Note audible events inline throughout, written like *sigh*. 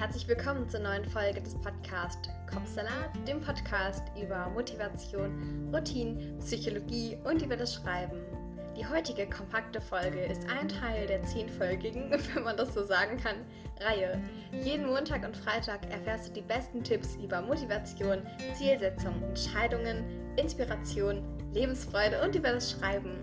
herzlich willkommen zur neuen Folge des Podcasts Kopfsalat, dem Podcast über Motivation, Routine, Psychologie und über das Schreiben. Die heutige kompakte Folge ist ein Teil der zehnfolgigen, *laughs* wenn man das so sagen kann, Reihe. Jeden Montag und Freitag erfährst du die besten Tipps über Motivation, Zielsetzung, Entscheidungen, Inspiration, Lebensfreude und über das Schreiben.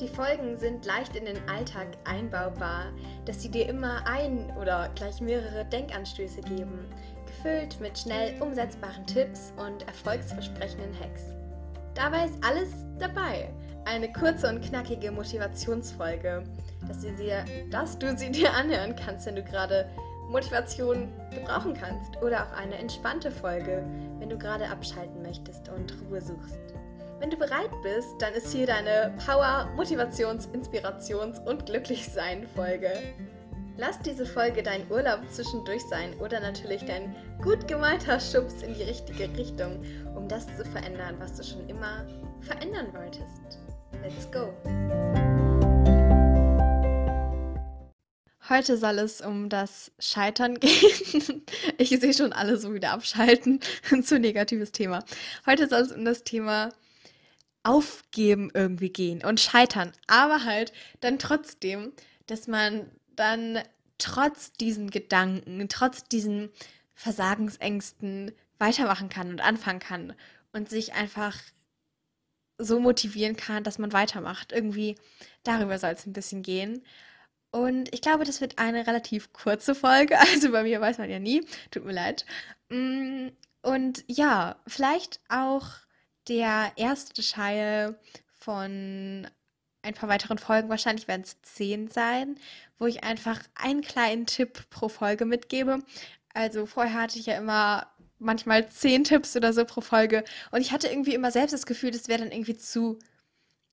Die Folgen sind leicht in den Alltag einbaubar, dass sie dir immer ein oder gleich mehrere Denkanstöße geben, gefüllt mit schnell umsetzbaren Tipps und erfolgsversprechenden Hacks. Dabei ist alles dabei. Eine kurze und knackige Motivationsfolge, dass, sie dir, dass du sie dir anhören kannst, wenn du gerade Motivation gebrauchen kannst. Oder auch eine entspannte Folge, wenn du gerade abschalten möchtest und Ruhe suchst. Wenn du bereit bist, dann ist hier deine Power, Motivations-, Inspirations- und Glücklichsein-Folge. Lass diese Folge dein Urlaub zwischendurch sein oder natürlich dein gut gemeinter Schubs in die richtige Richtung, um das zu verändern, was du schon immer verändern wolltest. Let's go! Heute soll es um das Scheitern *laughs* gehen. Ich sehe schon alle so wieder abschalten. *laughs* Zu negatives Thema. Heute soll es um das Thema Aufgeben irgendwie gehen und scheitern. Aber halt dann trotzdem, dass man dann trotz diesen Gedanken, trotz diesen Versagensängsten weitermachen kann und anfangen kann und sich einfach so motivieren kann, dass man weitermacht. Irgendwie darüber soll es ein bisschen gehen. Und ich glaube, das wird eine relativ kurze Folge. *laughs* Also bei mir weiß man ja nie. Tut mir leid. Mm, und ja, vielleicht auch der erste Teil von ein paar weiteren Folgen, wahrscheinlich werden es zehn sein, wo ich einfach einen kleinen Tipp pro Folge mitgebe. Also vorher hatte ich ja immer manchmal zehn Tipps oder so pro Folge und ich hatte irgendwie immer selbst das Gefühl, das wäre dann irgendwie zu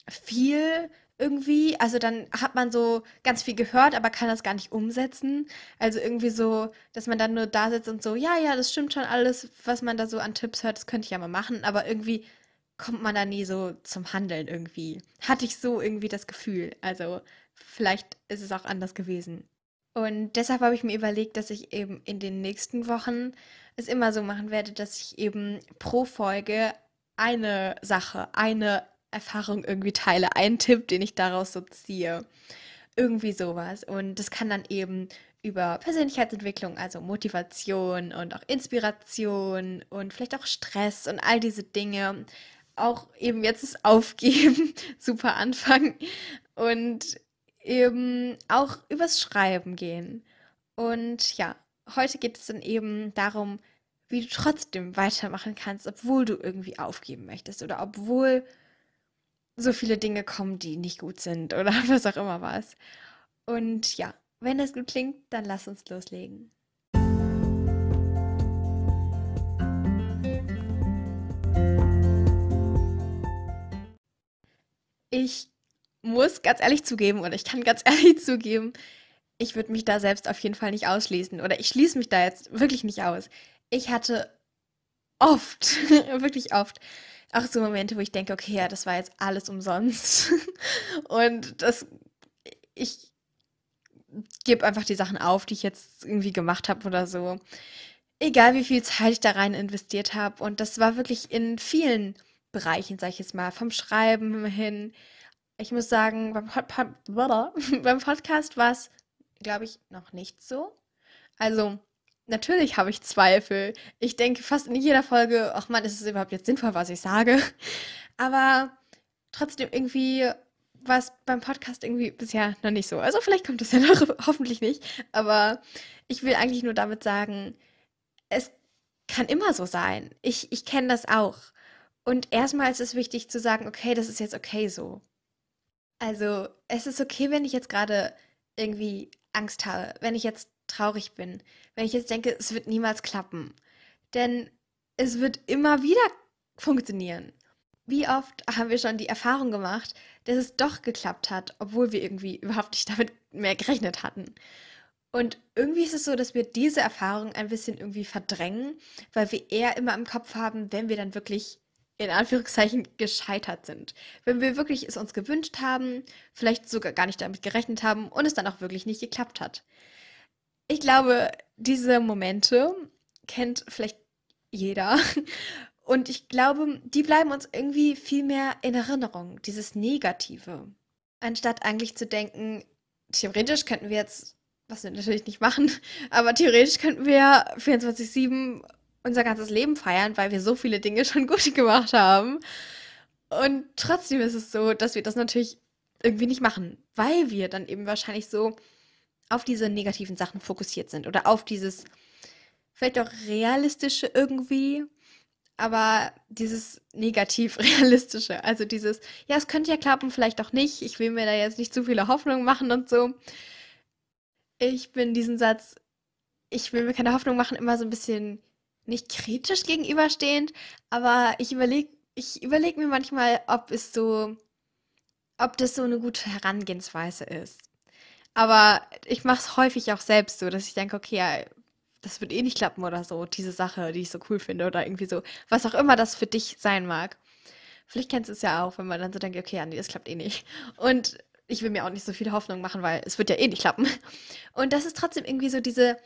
viel irgendwie. Also dann hat man so ganz viel gehört, aber kann das gar nicht umsetzen. Also irgendwie so, dass man dann nur da sitzt und so, ja, ja, das stimmt schon alles, was man da so an Tipps hört, das könnte ich ja mal machen, aber irgendwie kommt man da nie so zum Handeln irgendwie. Hatte ich so irgendwie das Gefühl. Also vielleicht ist es auch anders gewesen. Und deshalb habe ich mir überlegt, dass ich eben in den nächsten Wochen es immer so machen werde, dass ich eben pro Folge eine Sache, eine Erfahrung irgendwie teile, einen Tipp, den ich daraus so ziehe. Irgendwie sowas. Und das kann dann eben über Persönlichkeitsentwicklung, also Motivation und auch Inspiration und vielleicht auch Stress und all diese Dinge auch eben jetzt das Aufgeben, *laughs* super Anfang und eben auch übers Schreiben gehen. Und ja, heute geht es dann eben darum, wie du trotzdem weitermachen kannst, obwohl du irgendwie aufgeben möchtest oder obwohl so viele Dinge kommen, die nicht gut sind oder *laughs* was auch immer was. Und ja, wenn das gut klingt, dann lass uns loslegen. Ich muss ganz ehrlich zugeben, oder ich kann ganz *laughs* ehrlich zugeben, ich würde mich da selbst auf jeden Fall nicht ausschließen. Oder ich schließe mich da jetzt wirklich nicht aus. Ich hatte oft, *laughs* wirklich oft, auch so Momente, wo ich denke, okay, ja, das war jetzt alles umsonst. *laughs* Und das, ich gebe einfach die Sachen auf, die ich jetzt irgendwie gemacht habe oder so. Egal wie viel Zeit ich da rein investiert habe. Und das war wirklich in vielen Bereichen, sag ich jetzt mal, vom Schreiben hin. Ich muss sagen, beim, Pod *laughs* beim Podcast war es, glaube ich, noch nicht so. Also, natürlich habe ich Zweifel. Ich denke fast in jeder Folge, ach man, ist es überhaupt jetzt sinnvoll, was ich sage? *laughs* Aber trotzdem irgendwie war es beim Podcast irgendwie bisher noch nicht so. Also vielleicht kommt es ja noch, *laughs* hoffentlich nicht. Aber ich will eigentlich nur damit sagen, es kann immer so sein. Ich, ich kenne das auch. Und erstmal ist es wichtig zu sagen, okay, das ist jetzt okay so. Also, es ist okay, wenn ich jetzt gerade irgendwie Angst habe, wenn ich jetzt traurig bin, wenn ich jetzt denke, es wird niemals klappen. Denn es wird immer wieder funktionieren. Wie oft haben wir schon die Erfahrung gemacht, dass es doch geklappt hat, obwohl wir irgendwie überhaupt nicht damit mehr gerechnet hatten. Und irgendwie ist es so, dass wir diese Erfahrung ein bisschen irgendwie verdrängen, weil wir eher immer im Kopf haben, wenn wir dann wirklich in Anführungszeichen gescheitert sind. Wenn wir wirklich es uns gewünscht haben, vielleicht sogar gar nicht damit gerechnet haben und es dann auch wirklich nicht geklappt hat. Ich glaube, diese Momente kennt vielleicht jeder. *laughs* Und ich glaube, die bleiben uns irgendwie viel mehr in Erinnerung, dieses Negative. Anstatt eigentlich zu denken, theoretisch könnten wir jetzt, was wir natürlich nicht machen, *laughs* aber theoretisch könnten wir 24-7 unser ganzes Leben feiern, weil wir so viele Dinge *laughs* schon gut gemacht haben. Und trotzdem ist es so, dass wir das natürlich irgendwie nicht machen, weil wir dann eben wahrscheinlich so auf diese negativen Sachen fokussiert sind oder auf dieses vielleicht auch realistische irgendwie, aber dieses negativ *laughs* realistische, also dieses, ja, es könnte ja klappen, vielleicht auch nicht, ich will mir da jetzt nicht zu viele Hoffnungen machen und so. Ich bin diesen Satz, ich will mir keine Hoffnung machen, immer so ein bisschen nicht kritisch gegenüberstehend, aber ich überlege ich überleg mir manchmal, ob es so, ob das so eine gute Herangehensweise ist. Aber ich mache es häufig auch selbst so, dass ich denke, okay, das wird eh nicht klappen oder so, diese Sache, die ich so cool finde oder irgendwie so, was auch immer das für dich sein mag. Vielleicht kennst du es ja auch, wenn man dann so denkt, okay, ja, nee, das klappt eh nicht. Und ich will mir auch nicht so viele Hoffnung machen, weil es wird ja eh nicht klappen. Und das ist trotzdem irgendwie so diese,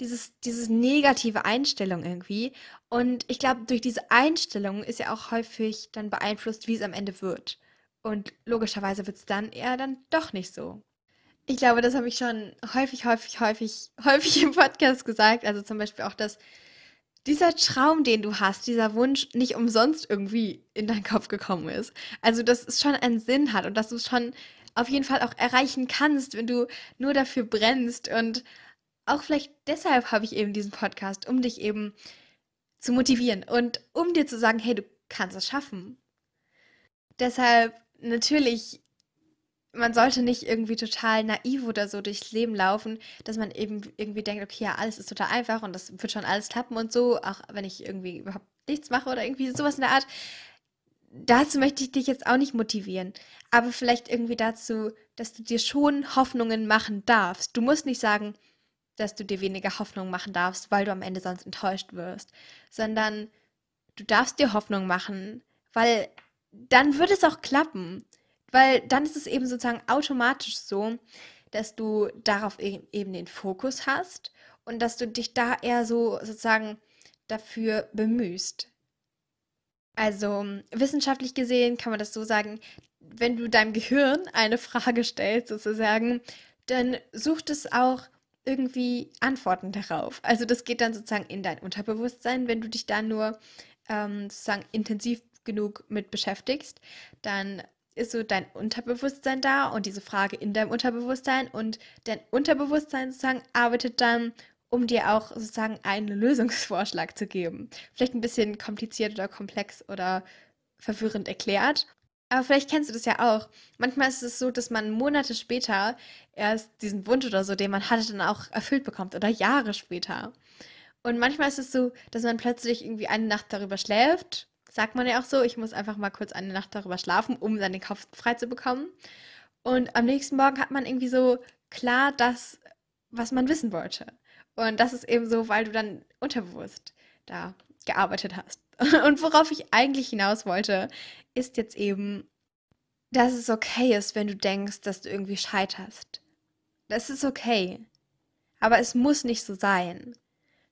dieses, dieses negative Einstellung irgendwie. Und ich glaube, durch diese Einstellung ist ja auch häufig dann beeinflusst, wie es am Ende wird. Und logischerweise wird es dann eher dann doch nicht so. Ich glaube, das habe ich schon häufig, häufig, häufig, *laughs* häufig im Podcast gesagt. Also zum Beispiel auch, dass dieser Traum, den du hast, dieser Wunsch nicht umsonst irgendwie in deinen Kopf gekommen ist. Also, dass es schon einen Sinn hat und dass du es schon auf jeden Fall auch erreichen kannst, wenn du nur dafür brennst und auch vielleicht deshalb habe ich eben diesen Podcast, um dich eben zu motivieren und um dir zu sagen, hey, du kannst es schaffen. Deshalb natürlich, man sollte nicht irgendwie total naiv oder so durchs Leben laufen, dass man eben irgendwie denkt, okay, ja, alles ist total einfach und das wird schon alles klappen und so, auch wenn ich irgendwie überhaupt nichts mache oder irgendwie sowas in der Art. Dazu möchte ich dich jetzt auch nicht motivieren, aber vielleicht irgendwie dazu, dass du dir schon Hoffnungen machen darfst. Du musst nicht sagen, dass du dir weniger Hoffnung machen darfst, weil du am Ende sonst enttäuscht wirst, sondern du darfst dir Hoffnung machen, weil dann wird es auch klappen, weil dann ist es eben sozusagen automatisch so, dass du darauf e-, eben den Fokus hast und dass du dich da eher so sozusagen dafür bemühst. Also wissenschaftlich gesehen kann man das so sagen, wenn du deinem Gehirn eine Frage stellst, sozusagen, dann sucht es auch irgendwie Antworten darauf. Also das geht dann sozusagen in dein Unterbewusstsein, wenn du dich da nur ähm, sozusagen intensiv genug mit beschäftigst, dann ist so dein Unterbewusstsein da und diese Frage in deinem Unterbewusstsein und dein Unterbewusstsein sozusagen arbeitet dann, um dir auch sozusagen einen Lösungsvorschlag zu geben. Vielleicht ein bisschen kompliziert oder komplex oder verwirrend erklärt. Aber vielleicht kennst du das ja auch. Manchmal ist es so, dass man Monate später erst diesen Wunsch oder so, den man hatte, dann auch erfüllt bekommt oder Jahre später. Und manchmal ist es so, dass man plötzlich irgendwie eine Nacht darüber schläft. Sagt man ja auch so, ich muss einfach mal kurz eine Nacht darüber schlafen, um dann den Kopf frei zu bekommen. Und am nächsten Morgen hat man irgendwie so klar das, was man wissen wollte. Und das ist eben so, weil du dann unterbewusst da gearbeitet hast. Und worauf ich eigentlich hinaus wollte, ist jetzt eben, dass es okay ist, wenn du denkst, dass du irgendwie scheiterst. Das ist okay. Aber es muss nicht so sein.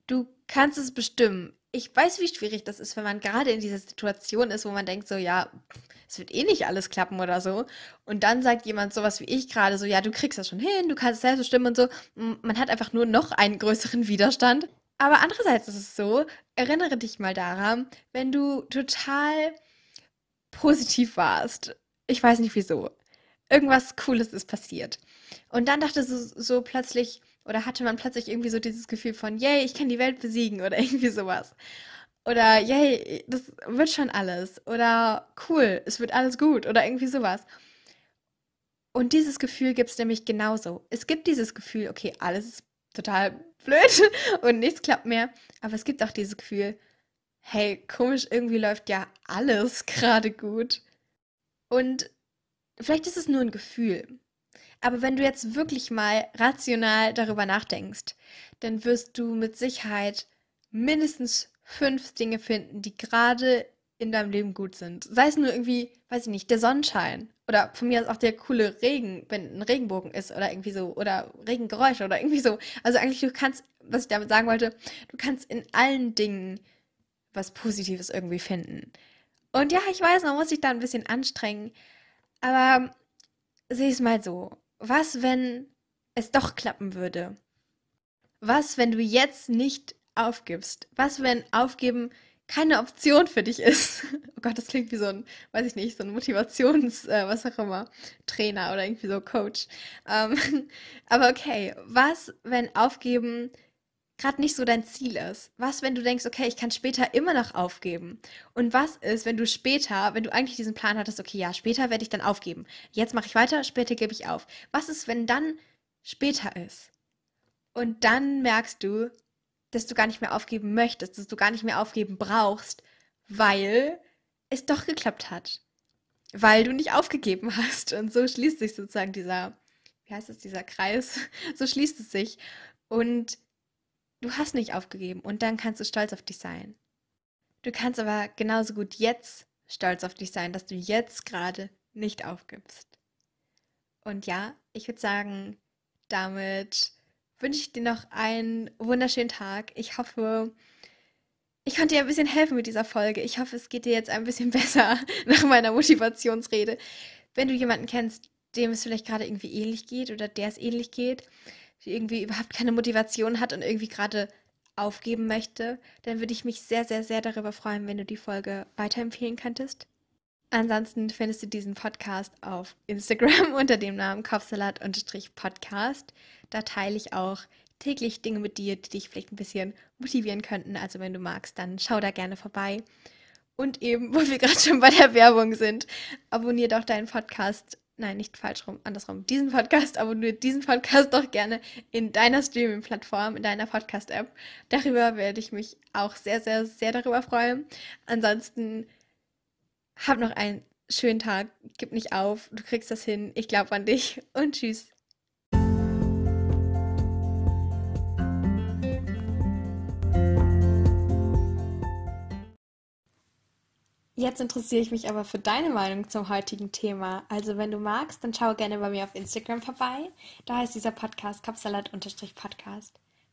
Du kannst es bestimmen. Ich weiß, wie schwierig das ist, wenn man gerade in dieser Situation ist, wo man denkt, so, ja, es wird eh nicht alles klappen oder so. Und dann sagt jemand sowas wie ich gerade, so, ja, du kriegst das schon hin, du kannst es selbst bestimmen und so. Man hat einfach nur noch einen größeren Widerstand. Aber andererseits ist es so, erinnere dich mal daran, wenn du total positiv warst. Ich weiß nicht wieso. Irgendwas Cooles ist passiert. Und dann dachte so, so plötzlich, oder hatte man plötzlich irgendwie so dieses Gefühl von, yay, ich kann die Welt besiegen oder *laughs* irgendwie sowas. Oder yay, das wird schon alles. Oder cool, es wird alles gut oder irgendwie sowas. Und dieses Gefühl gibt es nämlich genauso. Es gibt dieses Gefühl, okay, alles ist total blöd *laughs* und nichts klappt mehr. Aber es gibt auch dieses Gefühl, hey, komisch, irgendwie läuft ja alles *laughs* gerade gut. Und vielleicht ist es nur ein Gefühl. Aber wenn du jetzt wirklich mal rational darüber nachdenkst, dann wirst du mit Sicherheit mindestens fünf Dinge finden, die gerade in deinem Leben gut sind. Sei es nur irgendwie, weiß ich nicht, der Sonnenschein. Oder von mir aus auch der coole Regen, wenn ein Regenbogen ist oder irgendwie so. Oder Regengeräusche oder irgendwie so. Also eigentlich, du kannst, was ich damit sagen wollte, du kannst in allen Dingen was Positives irgendwie finden. Und ja, ich weiß, man muss sich da ein bisschen anstrengen. Aber sehe es mal so. Was, wenn es doch klappen würde? Was, wenn du jetzt nicht aufgibst? Was, wenn Aufgeben keine Option für dich ist? *laughs* Oh Gott, das klingt wie so ein, weiß ich nicht, so ein Motivations-, äh, was auch immer, Trainer oder irgendwie so Coach. Ähm, *laughs* aber okay, was, wenn Aufgeben gerade nicht so dein Ziel ist? Was, wenn du denkst, okay, ich kann später immer noch aufgeben? Und was ist, wenn du später, wenn du eigentlich diesen Plan hattest, okay, ja, später werde ich dann aufgeben. Jetzt mache ich weiter, später gebe ich auf. Was ist, wenn dann später ist? Und dann merkst du, dass du gar nicht mehr aufgeben möchtest, dass du gar nicht mehr aufgeben brauchst, weil es doch geklappt hat. Weil du nicht aufgegeben hast. Und so schließt sich sozusagen dieser, wie heißt es, dieser Kreis, *laughs* so schließt es sich. Und du hast nicht aufgegeben und dann kannst du stolz auf dich sein. Du kannst aber genauso gut jetzt stolz auf dich sein, dass du jetzt gerade nicht aufgibst. Und ja, ich würde sagen, damit wünsche ich dir noch einen wunderschönen Tag. Ich hoffe, ich konnte dir ein bisschen helfen mit dieser Folge. Ich hoffe, es geht dir jetzt ein bisschen *laughs* besser nach meiner Motivationsrede. Wenn du jemanden kennst, dem es vielleicht gerade irgendwie ähnlich geht oder der es ähnlich geht, die irgendwie überhaupt keine Motivation hat und irgendwie gerade aufgeben möchte, dann würde ich mich sehr, sehr, sehr darüber freuen, wenn du die Folge weiterempfehlen könntest. Ansonsten findest du diesen Podcast auf Instagram *laughs* unter dem Namen Kopfsalat-Podcast. Da teile ich auch täglich Dinge mit dir, die dich vielleicht ein bisschen motivieren könnten. Also wenn du magst, dann schau da gerne vorbei. Und eben, *laughs* wo wir gerade schon bei der Werbung sind, abonnier doch deinen Podcast. Nein, nicht falsch rum, andersrum. Diesen Podcast, abonniere diesen Podcast doch gerne in deiner Streaming-Plattform, in deiner Podcast-App. Darüber werde ich mich auch sehr, sehr, sehr darüber freuen. Ansonsten hab noch einen schönen Tag, gib nicht auf, du kriegst das hin. Ich glaube an dich *laughs* und tschüss. Jetzt interessiere ich mich aber für deine Meinung zum heutigen Thema. Also wenn du magst, dann schau gerne bei mir auf Instagram vorbei. Da heißt dieser Podcast Kapsalat-Podcast.